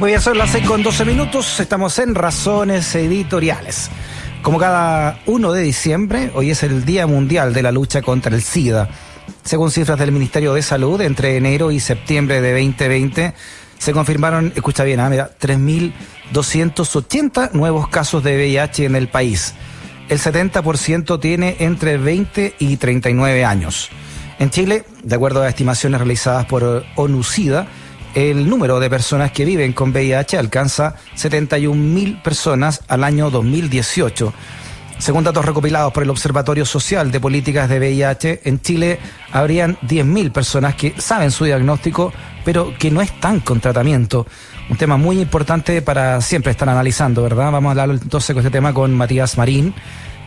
Muy bien, son las 6 con 12 minutos. Estamos en Razones Editoriales. Como cada 1 de diciembre, hoy es el Día Mundial de la Lucha contra el SIDA. Según cifras del Ministerio de Salud, entre enero y septiembre de 2020 se confirmaron, escucha bien, ah, mira, 3.280 nuevos casos de VIH en el país. El 70% tiene entre 20 y 39 años. En Chile, de acuerdo a estimaciones realizadas por ONU-SIDA, el número de personas que viven con VIH alcanza 71.000 personas al año 2018. Según datos recopilados por el Observatorio Social de Políticas de VIH, en Chile habrían 10.000 personas que saben su diagnóstico, pero que no están con tratamiento. Un tema muy importante para siempre estar analizando, ¿verdad? Vamos a hablar entonces con este tema con Matías Marín,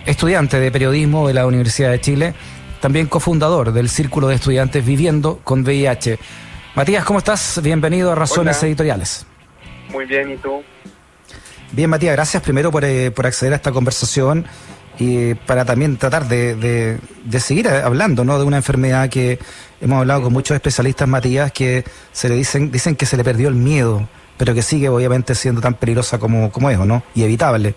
estudiante de periodismo de la Universidad de Chile, también cofundador del Círculo de Estudiantes Viviendo con VIH. Matías, ¿cómo estás? Bienvenido a Razones Editoriales. Muy bien, ¿y tú? Bien, Matías, gracias primero por, eh, por acceder a esta conversación y para también tratar de, de, seguir hablando ¿no? de una enfermedad que hemos hablado con muchos especialistas, Matías, que se le dicen, dicen que se le perdió el miedo, pero que sigue obviamente siendo tan peligrosa como, como es, ¿no? Y evitable.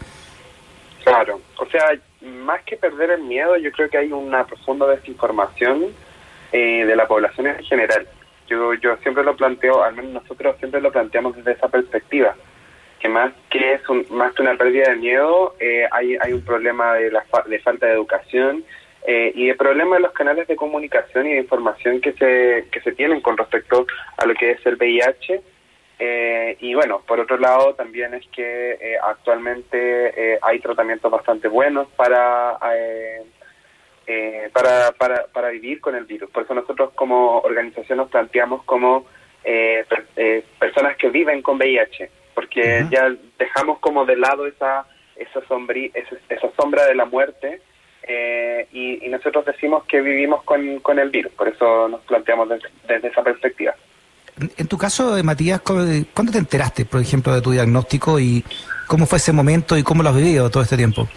Claro, o sea, más que perder el miedo, yo creo que hay una profunda desinformación eh, de la población en general. Yo, yo siempre lo planteo, al menos nosotros siempre lo planteamos desde esa perspectiva, que más que es un, más que una pérdida de miedo, eh, hay, hay un problema de, la de falta de educación eh, y el problema de los canales de comunicación y de información que se, que se tienen con respecto a lo que es el VIH. Eh, y bueno, por otro lado también es que actualmente hay tratamientos bastante buenos para eh, para, para, para vivir con el virus. Por eso nosotros como organización nos planteamos como eh, eh, personas que viven con VIH, porque ya dejamos como de lado esa esa, sombrí, esa, sombra de la muerte y, nosotros decimos que vivimos con, con el virus. Por eso nos planteamos desde, esa perspectiva. En tu caso, Matías, ¿cuándo te enteraste, por ejemplo, de tu diagnóstico y cómo fue ese momento y cómo lo has vivido todo este tiempo?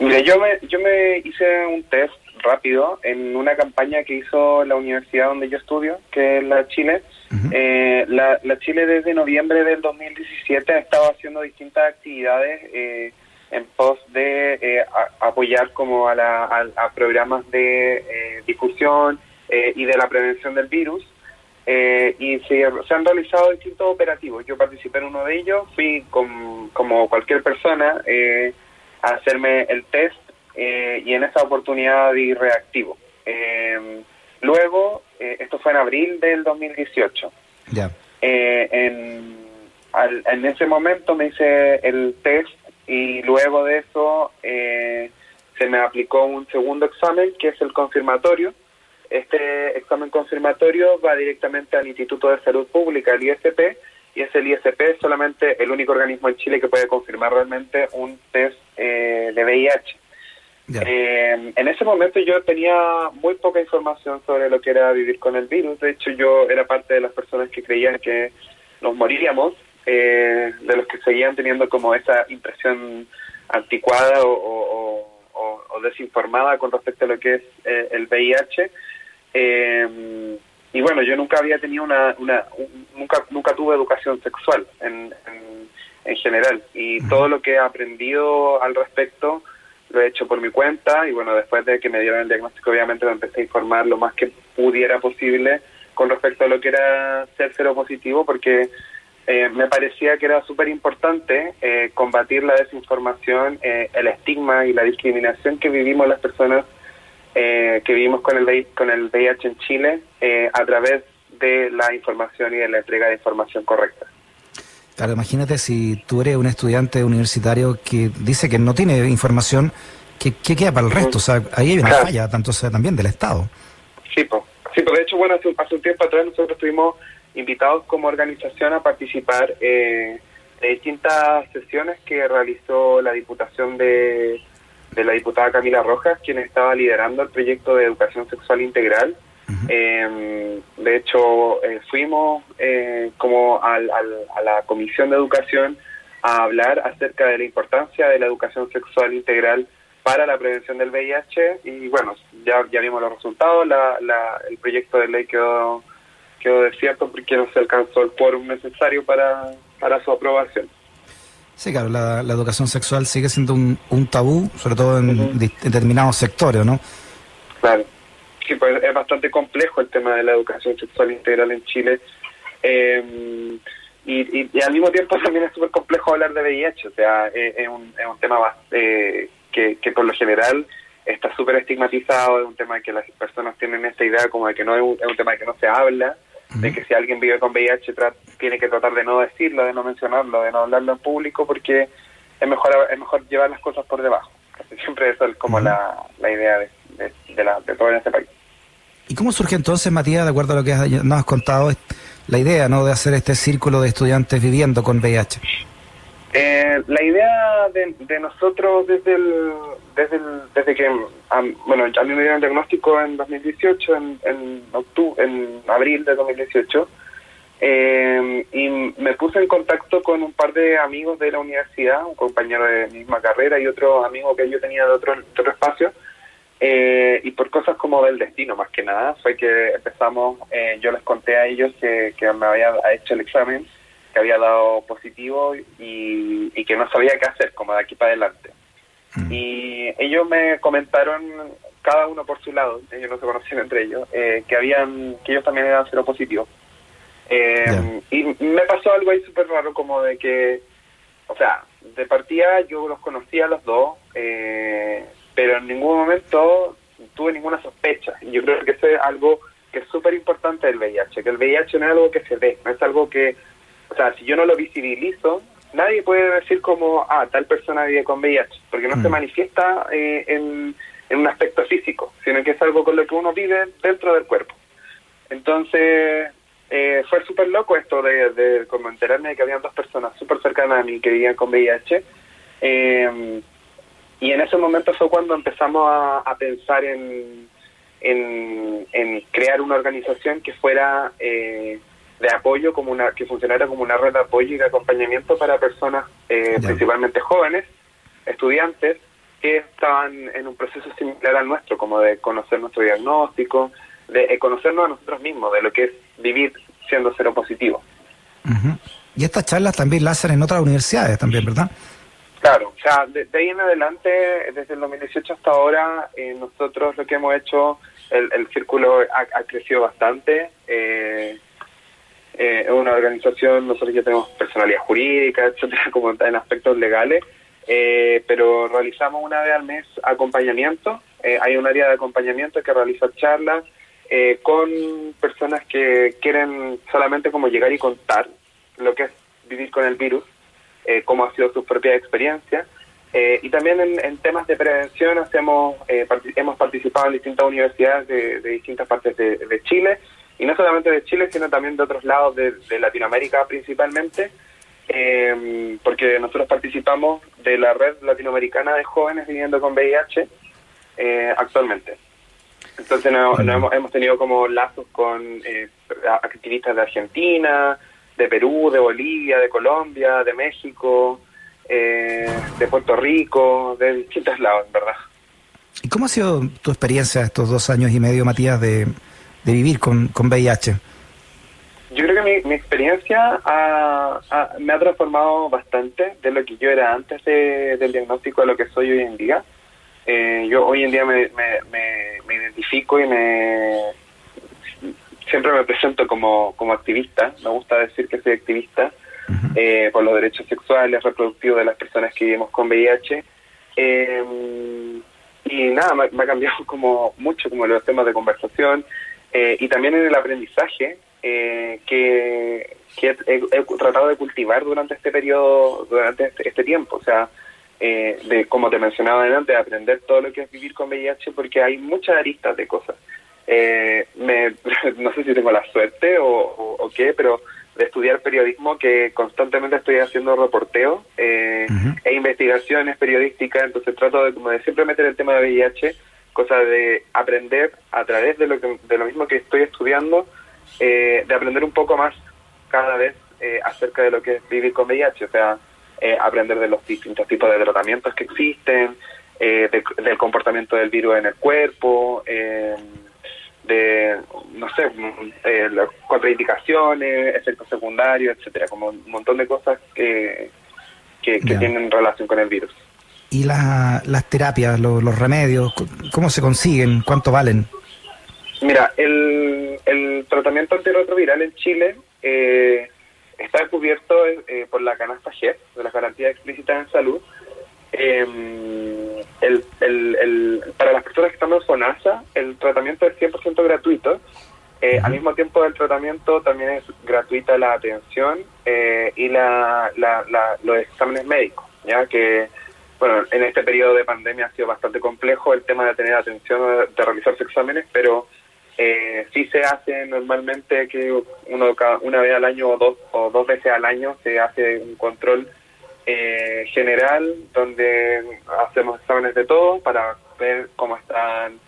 Mire, yo me, yo me hice un test rápido en una campaña que hizo la universidad donde yo estudio, que es la Chile. eh, la, la, Chile desde noviembre del 2017 ha estado haciendo distintas actividades eh, en pos de eh, apoyar como a, la, a, programas de eh, difusión eh, y de la prevención del virus. y se, se, han realizado distintos operativos. Yo participé en uno de ellos, fui con, como cualquier persona. Eh, a hacerme el test eh, y en esa oportunidad di reactivo. Eh, luego, eh, esto fue en abril del 2018. Ya. en, en ese momento me hice el test y luego de eso se me aplicó un segundo examen que es el confirmatorio. Este examen confirmatorio va directamente al Instituto de Salud Pública, el ISP, y es el ISP solamente el único organismo en Chile que puede confirmar realmente un test eh, de VIH. Eh, en ese momento yo tenía muy poca información sobre lo que era vivir con el virus. De hecho, yo era parte de las personas que creían que nos moriríamos, eh, de los que seguían teniendo como esa impresión anticuada o, desinformada con respecto a lo que es el VIH. Y bueno, yo nunca había tenido una, una nunca nunca tuve educación sexual en, en, general. Y todo lo que he aprendido al respecto lo he hecho por mi cuenta y bueno, después de que me dieron el diagnóstico obviamente me empecé a informar lo más que pudiera posible con respecto a lo que era ser cero positivo porque eh, me parecía que era súper importante eh, combatir la desinformación, eh, el estigma y la discriminación que vivimos las personas que vivimos con el, con el VIH en Chile a través de la información y de la entrega de información correcta. Claro, imagínate si tú eres un estudiante universitario que dice que no tiene información, ¿qué, queda para el resto? O sea, ahí hay una falla tanto sea, también del Estado. Sí, pues. Sí, de hecho, bueno, hace, un tiempo atrás nosotros estuvimos invitados como organización a participar eh, de distintas sesiones que realizó la Diputación de, de la diputada Camila Rojas, quien estaba liderando el proyecto de educación sexual integral. Eh, de hecho, eh, fuimos eh, como al, a la Comisión de Educación a hablar acerca de la importancia de la educación sexual integral para la prevención del VIH y bueno, ya, ya vimos los resultados, la, el proyecto de ley quedó quedó desierto porque no se alcanzó el quórum necesario para, para su aprobación. Sí, claro, la, educación sexual sigue siendo un, tabú, sobre todo en determinados sectores, ¿no? Claro. Sí, pues es bastante complejo el tema de la educación sexual integral en Chile. Eh, y, al mismo tiempo también es súper complejo hablar de VIH, o sea, es, un, es un tema eh, que, que por lo general está súper estigmatizado, es un tema que las personas tienen esta idea como de que no es un, tema de que no se habla, de que si alguien vive con VIH tiene que tratar de no decirlo, de no mencionarlo, de no hablarlo en público porque es mejor es mejor llevar las cosas por debajo. siempre eso es como la, la idea de, de, la, de todo en este país. ¿Y cómo surge entonces, Matías, de acuerdo a lo que nos has contado, la idea ¿no? de hacer este círculo de estudiantes viviendo con VIH? Eh, la idea de, nosotros desde el, desde desde que bueno a mí me dieron el diagnóstico en 2018 en en octubre en abril de 2018 eh, y me puse en contacto con un par de amigos de la universidad un compañero de misma carrera y otro amigo que yo tenía de otro, otro espacio eh, y por cosas como del destino más que nada fue que empezamos yo les conté a ellos que, que me había hecho el examen que había dado positivo y, que no sabía qué hacer, como de aquí para adelante. Mm. Y ellos me comentaron, cada uno por su lado, ellos no se conocían entre ellos, eh, que habían que ellos también eran cero positivos. Eh, y me pasó algo ahí súper raro, como de que, o sea, de partida yo los conocía a los dos, eh, pero en ningún momento tuve ninguna sospecha. Y yo creo que eso es algo que es súper importante del VIH, que el VIH no es algo que se ve, no es algo que o sea, si yo no lo visibilizo, nadie puede decir como, ah, tal persona vive con VIH, porque no se mm. manifiesta eh, en, un aspecto físico, sino que es algo con lo que uno vive dentro del cuerpo. Entonces, eh, fue súper loco esto de, de como enterarme de que habían dos personas súper cercanas a mí que vivían con VIH. Eh, y en ese momento fue cuando empezamos a, pensar en, en, en, crear una organización que fuera eh, de apoyo como una que funcionara como una red de apoyo y de acompañamiento para personas eh, principalmente jóvenes estudiantes que estaban en un proceso similar al nuestro como de conocer nuestro diagnóstico de eh, conocernos a nosotros mismos de lo que es vivir siendo cero positivo. Y estas charlas también las hacen en otras universidades también verdad claro o sea de, ahí en adelante desde el 2018 hasta ahora eh, nosotros lo que hemos hecho el, el círculo ha, ha crecido bastante eh, eh, es una organización, nosotros ya tenemos personalidad jurídica, etcétera, como en aspectos legales, eh, pero realizamos una vez al mes acompañamiento. Eh, hay un área de acompañamiento que realiza charlas con personas que quieren solamente como llegar y contar lo que es vivir con el virus, cómo ha sido sus propias experiencias. y también en, temas de prevención hacemos hemos participado en distintas universidades de, distintas partes de Chile y no solamente de Chile, sino también de otros lados de, Latinoamérica principalmente, eh, porque nosotros participamos de la red latinoamericana de jóvenes viviendo con VIH eh, actualmente. Entonces hemos, tenido como lazos con eh, activistas de Argentina, de Perú, de Bolivia, de Colombia, de México, de Puerto Rico, de distintos lados, ¿verdad? ¿Y cómo ha sido tu experiencia estos dos años y medio, Matías, de, de vivir con, con VIH? Yo creo que mi, experiencia me ha transformado bastante de lo que yo era antes del diagnóstico a lo que soy hoy en día. Eh, yo hoy en día me, me, identifico y me siempre me presento como, como activista. Me gusta decir que soy activista eh, por los derechos sexuales, reproductivos de las personas que vivimos con VIH. Eh, y nada, me, me, ha cambiado como mucho como los temas de conversación. Eh, y también en el aprendizaje eh, que, he, tratado de cultivar durante este periodo, durante este, este tiempo. O sea, eh, de como te mencionaba antes, de aprender todo lo que es vivir con VIH, porque hay muchas aristas de cosas. me, no sé si tengo la suerte o, qué, pero de estudiar periodismo que constantemente estoy haciendo reporteo e investigaciones periodísticas, entonces trato de, como de siempre meter el tema de VIH cosa de aprender a través de lo, que, de lo mismo que estoy estudiando, eh, de aprender un poco más cada vez eh, acerca de lo que es vivir con VIH, o sea, eh, aprender de los distintos tipos de tratamientos que existen, del comportamiento del virus en el cuerpo, de no sé, eh, contraindicaciones, efectos secundarios, etcétera, como un montón de cosas que, que, tienen relación con el virus. ¿Y las terapias, los remedios, cómo se consiguen? ¿Cuánto valen? Mira, el, el tratamiento antirretroviral en Chile eh, está cubierto eh, por la canasta GEF, de las garantías explícitas en salud. Eh, el, el, para las personas que están en FONASA, el tratamiento es 100% gratuito. Eh, al mismo tiempo del tratamiento también es gratuita la atención eh, y la, los exámenes médicos, ya que bueno, en este periodo de pandemia ha sido bastante complejo el tema de tener atención, de realizarse exámenes, pero eh, sí se hace normalmente que uno una vez al año o dos, o dos veces al año se hace un control eh, general donde hacemos exámenes de todo para ver cómo están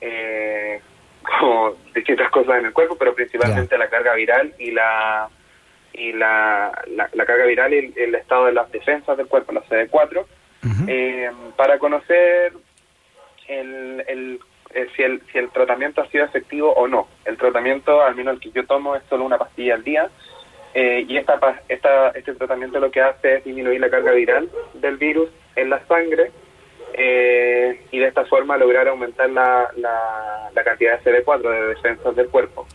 eh, como distintas cosas en el cuerpo, pero principalmente la carga viral y la y la, la, carga viral y el, estado de las defensas del cuerpo, la CD4, eh, para conocer el, el eh, si, el, si el tratamiento ha sido efectivo o no. El tratamiento, al menos el que yo tomo, es solo una pastilla al día. Eh, y esta, esta, este tratamiento lo que hace es disminuir la carga viral del virus en la sangre eh, y de esta forma lograr aumentar la, la, cantidad de CD4, de defensas del cuerpo.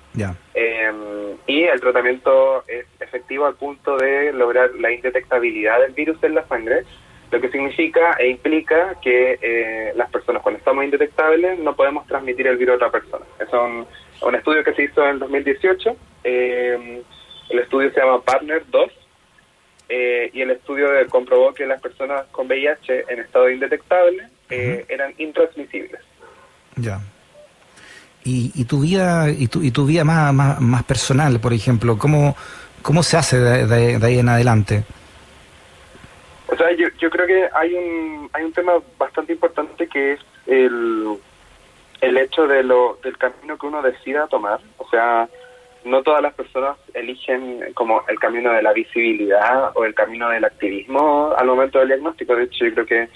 y el tratamiento es efectivo al punto de lograr la indetectabilidad del virus en la sangre lo que significa e implica que eh, las personas cuando estamos indetectables no podemos transmitir el virus a otra persona. Es un, un estudio que se hizo en 2018, eh, el estudio se llama Partner 2 eh, y el estudio comprobó que las personas con VIH en estado indetectable eran intransmisibles. Ya. Y, y, tu vida y tu, y tu vida más, más, personal, por ejemplo, ¿cómo, cómo se hace de ahí en adelante? O sea, yo, yo creo que hay un, hay un tema bastante importante que es el, el hecho de lo, del camino que uno decida tomar. O sea, no todas las personas eligen como el camino de la visibilidad o el camino del activismo al momento del diagnóstico. De hecho, yo creo que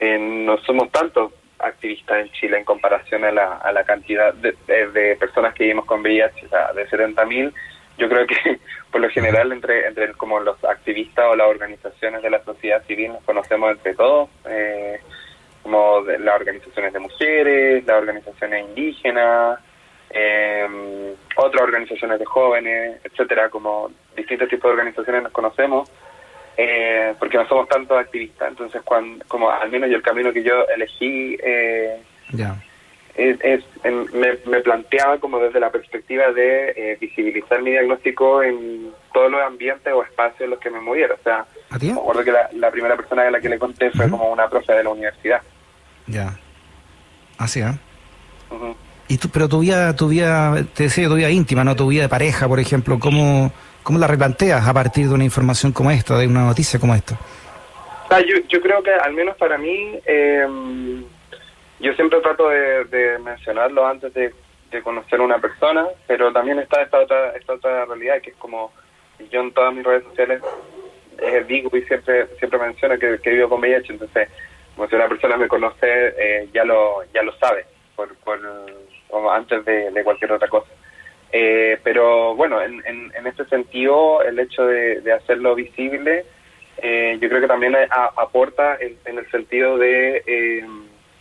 eh, no somos tantos activistas en Chile en comparación a la, a la cantidad de, de, personas que vivimos con VIH, o sea, de 70.000 yo creo que por lo general entre entre como los activistas o las organizaciones de la sociedad civil nos conocemos entre todos eh, como las organizaciones de mujeres las organizaciones indígenas eh, otras organizaciones de jóvenes etcétera como distintos tipos de organizaciones nos conocemos eh, porque no somos tantos activistas. Entonces cuando como al menos yo el camino que yo elegí eh, es, me, planteaba como desde la perspectiva de eh, visibilizar mi diagnóstico en todos los ambientes o espacios en los que me moviera. O sea, me acuerdo que la, primera persona a la que le conté fue como una profe de la universidad. Ya. Así, ¿eh? Y tú, pero tu vida, tu vida, te decía, tu vida íntima, ¿no? Tu vida de pareja, por ejemplo, ¿cómo, cómo la replanteas a partir de una información como esta, de una noticia como esta? yo, yo creo que al menos para mí... Eh, yo siempre trato de, mencionarlo antes de, conocer a una persona, pero también está esta otra, esta otra realidad que es como yo en todas mis redes sociales eh, digo y siempre siempre menciono que, vivo con VIH, entonces como si una persona me conoce eh, ya lo ya lo sabe por, por antes de, cualquier otra cosa. Eh, pero bueno, en, en, este sentido, el hecho de, hacerlo visible, eh, yo creo que también aporta en, en, el sentido de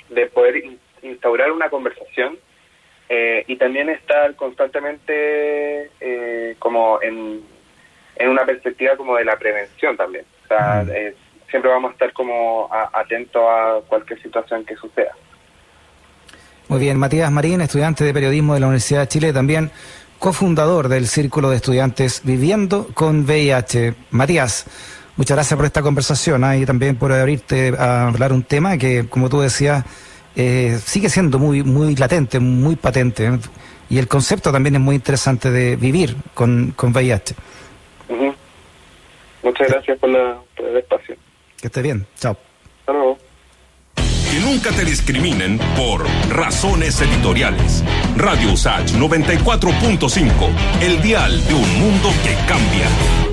de poder instaurar una conversación eh, y también estar constantemente eh, como en, en una perspectiva como de la prevención también. O sea, eh, siempre vamos a estar como atentos a cualquier situación que suceda. Muy bien, Matías Marín, estudiante de periodismo de la Universidad de Chile, también cofundador del Círculo de Estudiantes Viviendo con VIH. Matías, Muchas gracias por esta conversación ¿ah? y también por abrirte a hablar un tema que, como tú decías, eh, sigue siendo muy, muy latente, muy patente. ¿eh? Y el concepto también es muy interesante de vivir con, con VIH. Muchas gracias por, la, por, el espacio. Que esté bien. Chao. Hasta luego. Que nunca te discriminen por razones editoriales. Radio USACH 94.5, el dial de un mundo que cambia.